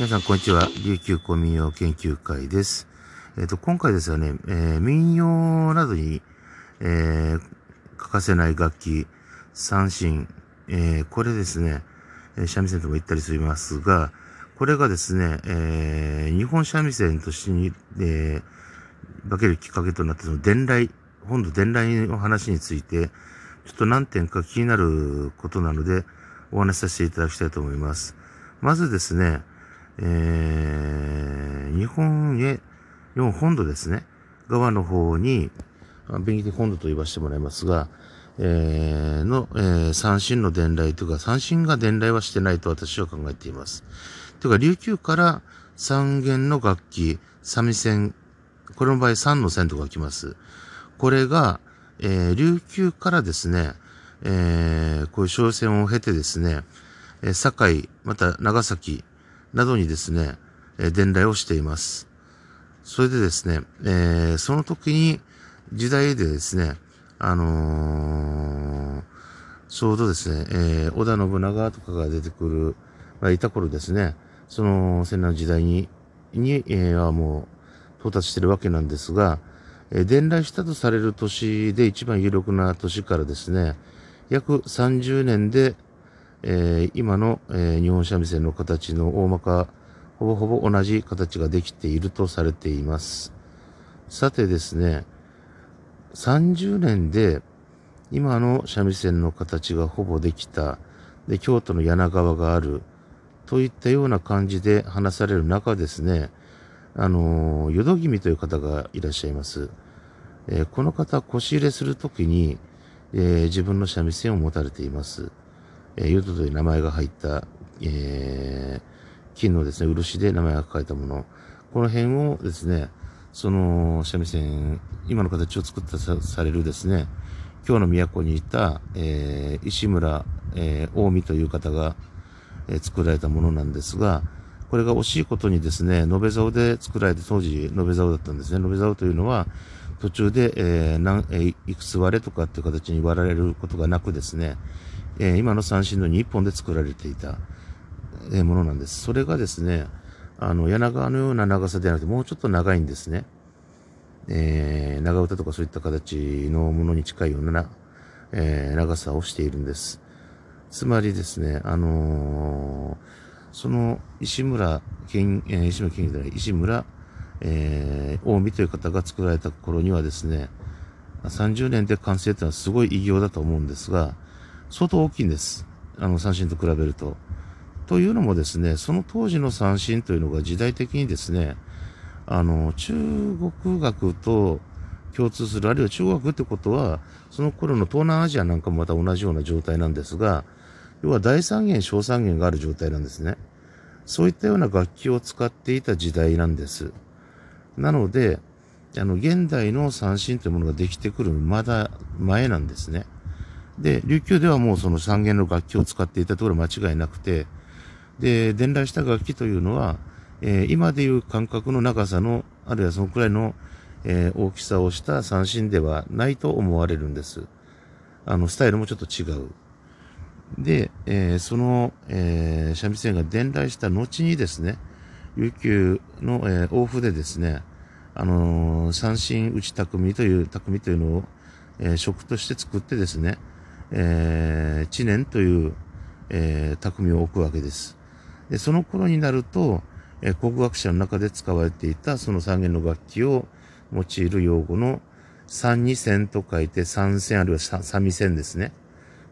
皆さん、こんにちは。琉球古民謡研究会です。えっ、ー、と、今回ですよね、えー、民謡などに、えー、欠かせない楽器、三振、え、これですねえ、三味線とも言ったりしますが、これがですね、え、日本三味線としてに、え、化けるきっかけとなって、その伝来、本土伝来の話について、ちょっと何点か気になることなので、お話しさせていただきたいと思います。まずですね、えー、日本へ、日本本土ですね、側の方に、便宜的本土と言わせてもらいますが、えー、の、えー、三振の伝来というか、三振が伝来はしてないと私は考えています。というか、琉球から三弦の楽器、三味線、これの場合三の線とか来ます。これが、えー、琉球からですね、えー、こういう商船を経てですね、えー、堺、また長崎、などにですね、伝来をしています。それでですね、えー、その時に時代でですね、あのー、ちょうどですね、えー、織田信長とかが出てくる、まあ、いた頃ですね、その戦乱時代に、に、えー、はもう到達してるわけなんですが、えー、伝来したとされる年で一番有力な年からですね、約30年で、えー、今の、えー、日本三味線の形の大まか、ほぼほぼ同じ形ができているとされています。さてですね、30年で今の三味線の形がほぼできた、で、京都の柳川がある、といったような感じで話される中ですね、あの、淀君という方がいらっしゃいます。えー、この方、腰入れするときに、えー、自分の三味線を持たれています。えー、ヨドという名前が入った、えー、金のですね、漆で名前が書かれたもの。この辺をですね、その三味線、今の形を作ったされるですね、今日の都にいた、えー、石村、えー、近江という方が、えー、作られたものなんですが、これが惜しいことにですね、延べ竿で作られて、当時延べ竿だったんですね。延べ竿というのは、途中で、えー、何、えー、いくつ割れとかっていう形に割られることがなくですね、えー、今の三振の2本で作られていた、え、ものなんです。それがですね、あの、柳川のような長さではなくて、もうちょっと長いんですね。えー、長唄とかそういった形のものに近いような、えー、長さをしているんです。つまりですね、あのー、その石村県、えー、石村県じゃない、石村、えー、近江という方が作られた頃にはですね、30年で完成というのはすごい偉業だと思うんですが、相当大きいんです。あの、三振と比べると。というのもですね、その当時の三振というのが時代的にですね、あの、中国学と共通する、あるいは中国学ってことは、その頃の東南アジアなんかもまた同じような状態なんですが、要は大三元、小三元がある状態なんですね。そういったような楽器を使っていた時代なんです。なので、あの、現代の三振というものができてくるまだ前なんですね。で、琉球ではもうその三弦の楽器を使っていたところは間違いなくて、で、伝来した楽器というのは、えー、今でいう感覚の長さの、あるいはそのくらいの、えー、大きさをした三振ではないと思われるんです。あの、スタイルもちょっと違う。で、えー、その、えー、三味線が伝来した後にですね、琉球の、えー、大筆ですね、あのー、三振打ち匠という、匠というのを、えー、職として作ってですね、えー、知念という、えー、匠を置くわけです。で、その頃になると、えー、国学者の中で使われていたその三弦の楽器を用いる用語の三二線と書いて三線あるいは三味線ですね。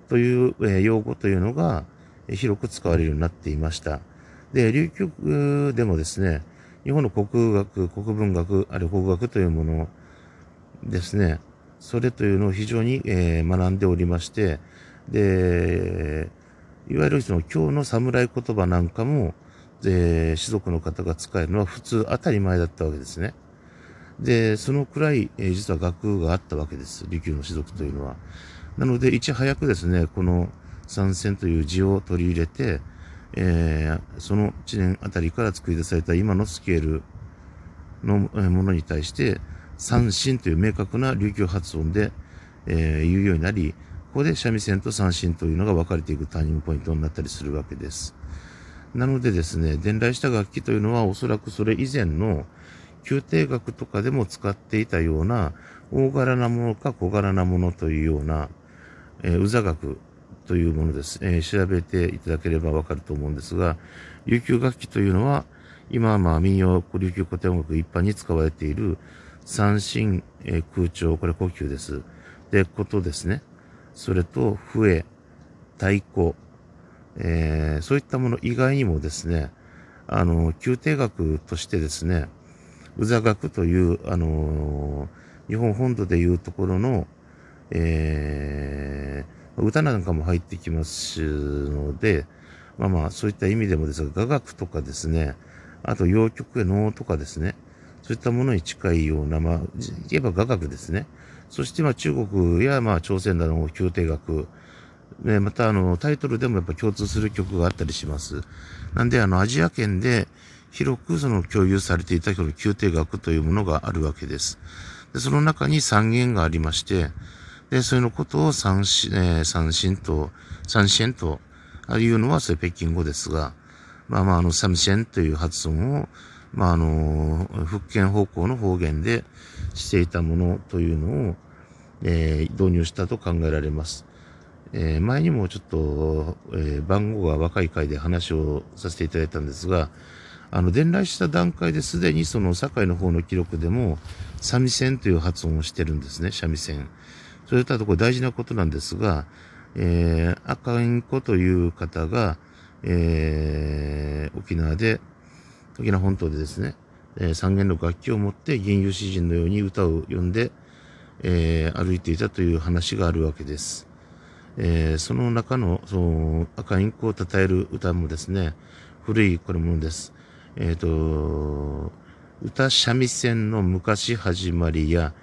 という、えー、用語というのが、えー、広く使われるようになっていました。で、琉球でもですね、日本の国学、国文学、あるいは国学というものですね、それというのを非常に、えー、学んでおりまして、で、いわゆるその今日の侍言葉なんかも、で、士族の方が使えるのは普通当たり前だったわけですね。で、そのくらい、えー、実は学があったわけです。琉球の士族というのは。なので、いち早くですね、この参戦という字を取り入れて、えー、その1年あたりから作り出された今のスケールのものに対して、三振という明確な琉球発音で、えー、言うようになり、ここで三味線と三振というのが分かれていくターニングポイントになったりするわけです。なのでですね、伝来した楽器というのはおそらくそれ以前の宮廷楽とかでも使っていたような大柄なものか小柄なものというような、えー、うざ楽というものです、えー、調べていただければわかると思うんですが、琉球楽器というのは、今はまあ民謡、琉球古典音楽一般に使われている三振、えー、空調、これ呼吸です。で、ことですね。それと、笛、太鼓、えー、そういったもの以外にもですね、あの、宮廷楽としてですね、宇座楽という、あの日本本土でいうところの、えー、歌なんかも入ってきますので、まあまあ、そういった意味でもですが、雅楽とかですね、あと洋曲へ能とかですね、そういったものに近いような、まあ、言えば雅楽ですね。そしてまあ中国やまあ朝鮮などの宮廷楽、ね、またあのタイトルでもやっぱ共通する曲があったりします。なんであのアジア圏で広くその共有されていた宮廷楽というものがあるわけです。で、その中に三元がありまして、で、それのことを三子、えー、三神と、三線とあいうのはそれ北京語ですが、まあまああの三線という発音を、まああの、福建方向の方言でしていたものというのを、えー、導入したと考えられます。えー、前にもちょっと、えー、番号が若い回で話をさせていただいたんですが、あの、伝来した段階ですでにその堺の方の記録でも、三味線という発音をしてるんですね、三味線。それとあとこれ大事なことなんですが、えー、赤インコという方が、えー、沖縄で、沖縄本島でですね、えー、三弦の楽器を持って銀融詩人のように歌を読んで、えー、歩いていたという話があるわけです。えー、その中の、その赤インコを称える歌もですね、古いこれものです。えっ、ー、と、歌三味線の昔始まりや、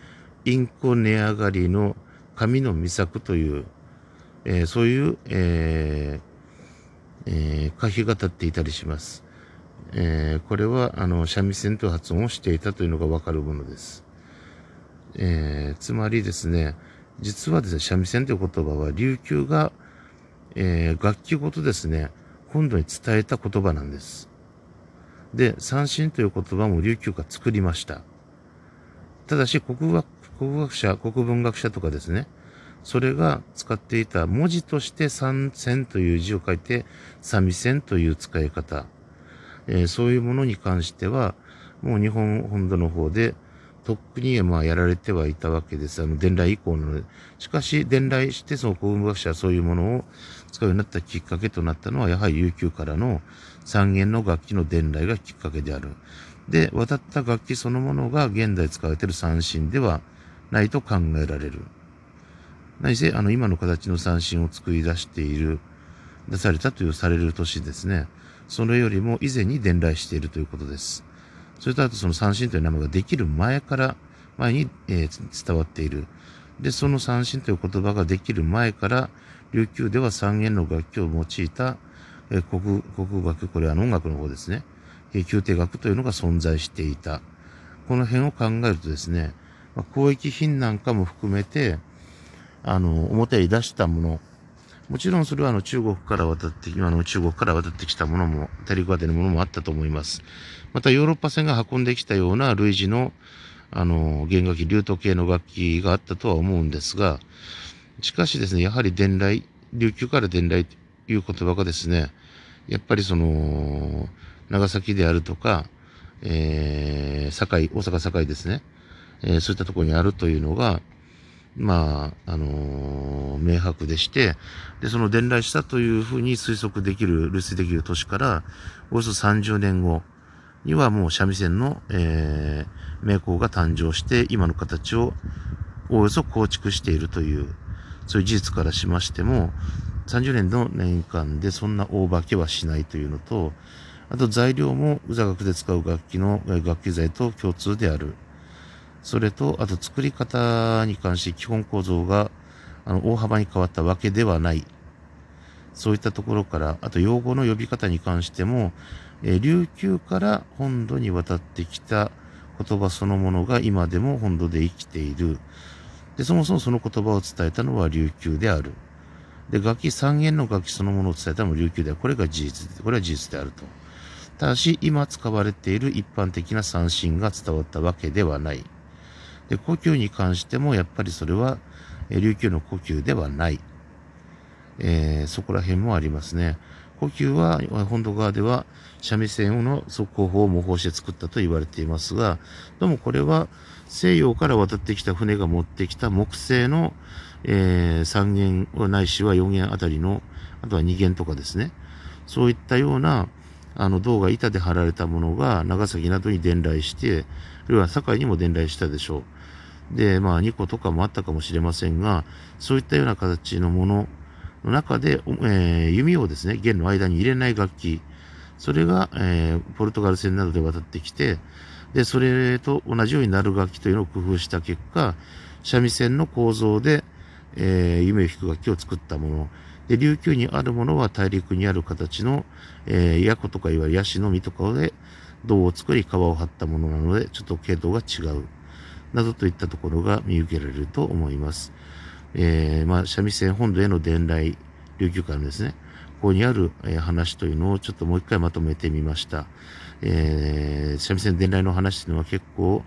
インコ値上がりの神の御作という、えー、そういう、えーえー、歌碑が立っていたりします。えー、これは、あの、三味線と発音をしていたというのがわかるものです。えー、つまりですね、実はですね、三味線という言葉は琉球が、えー、楽器ごとですね、本土に伝えた言葉なんです。で、三振という言葉も琉球が作りました。ただし、国学、国学者、国文学者とかですね、それが使っていた文字として三線という字を書いて、三味線という使い方、え、そういうものに関しては、もう日本本土の方で、とっくにまあやられてはいたわけです。あの、伝来以降の。しかし、伝来して、その国文学者はそういうものを使うようになったきっかけとなったのは、やはり琉球からの三弦の楽器の伝来がきっかけである。で、渡った楽器そのものが現代使われている三振ではないと考えられる。何せ、あの、今の形の三振を作り出している、出されたというされる年ですね。それよりも以前に伝来しているということです。それとあとその三振という名前ができる前から、前に、えー、伝わっている。で、その三振という言葉ができる前から、琉球では三弦の楽器を用いた、えー、国、国楽、これは音楽の方ですね。えー、宮廷楽というのが存在していた。この辺を考えるとですね、まあ、交易品なんかも含めて、あの、表に出したもの、もちろんそれはあの中国から渡って、あの中国から渡ってきたものも、大陸渡りのものもあったと思います。またヨーロッパ船が運んできたような類似の、あの、弦楽器、流斗系の楽器があったとは思うんですが、しかしですね、やはり伝来、琉球から伝来という言葉がですね、やっぱりその、長崎であるとか、えー、堺、大阪堺ですね、えー、そういったところにあるというのが、まあ、あのー、明白でして、で、その伝来したというふうに推測できる、類推できる年から、およそ30年後にはもう三味線の、えー、名工が誕生して、今の形をおおよそ構築しているという、そういう事実からしましても、30年の年間でそんな大化けはしないというのと、あと材料も宇座楽で使う楽器の楽器材と共通である。それと、あと作り方に関して基本構造があの大幅に変わったわけではない。そういったところから、あと用語の呼び方に関しても、え琉球から本土に渡ってきた言葉そのものが今でも本土で生きている。で、そもそもその言葉を伝えたのは琉球である。で、楽器三弦の楽器そのものを伝えたのも琉球では、これが事実、これは事実であると。ただし、今使われている一般的な三振が伝わったわけではない。で、呼吸に関しても、やっぱりそれは、琉球の呼吸ではない。えー、そこら辺もありますね。呼吸は、本土側では、三味線の速攻法を模倣して作ったと言われていますが、どうもこれは西洋から渡ってきた船が持ってきた木製の、えー、3弦ないしは4弦あたりの、あとは2弦とかですね。そういったような、あの銅が板で貼られたものが長崎などに伝来して、あるいは堺にも伝来したでしょう。で、まあ2個とかもあったかもしれませんが、そういったような形のものの中で、えー、弓をですね、弦の間に入れない楽器、それが、えー、ポルトガル戦などで渡ってきて、で、それと同じようになる楽器というのを工夫した結果、三味線の構造で、えー、弓を引く楽器を作ったもの。で、琉球にあるものは大陸にある形の、えー、ヤコとかいわゆるヤシの実とかで銅を作り皮を張ったものなので、ちょっと系統が違う。などといったところが見受けられると思います。えー、まあ、三味線本土への伝来、琉球からですね、ここにある、えー、話というのをちょっともう一回まとめてみました。えー、三味線伝来の話というのは結構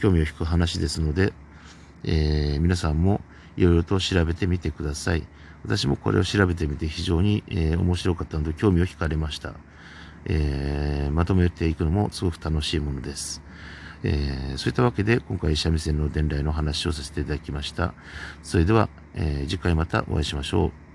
興味を引く話ですので、えー、皆さんもいろいろと調べてみてください。私もこれを調べてみて非常に、え、面白かったので興味を惹かれました。え、まとめていくのもすごく楽しいものです。えー、そういったわけで今回三味線の伝来の話をさせていただきました。それでは、えー、次回またお会いしましょう。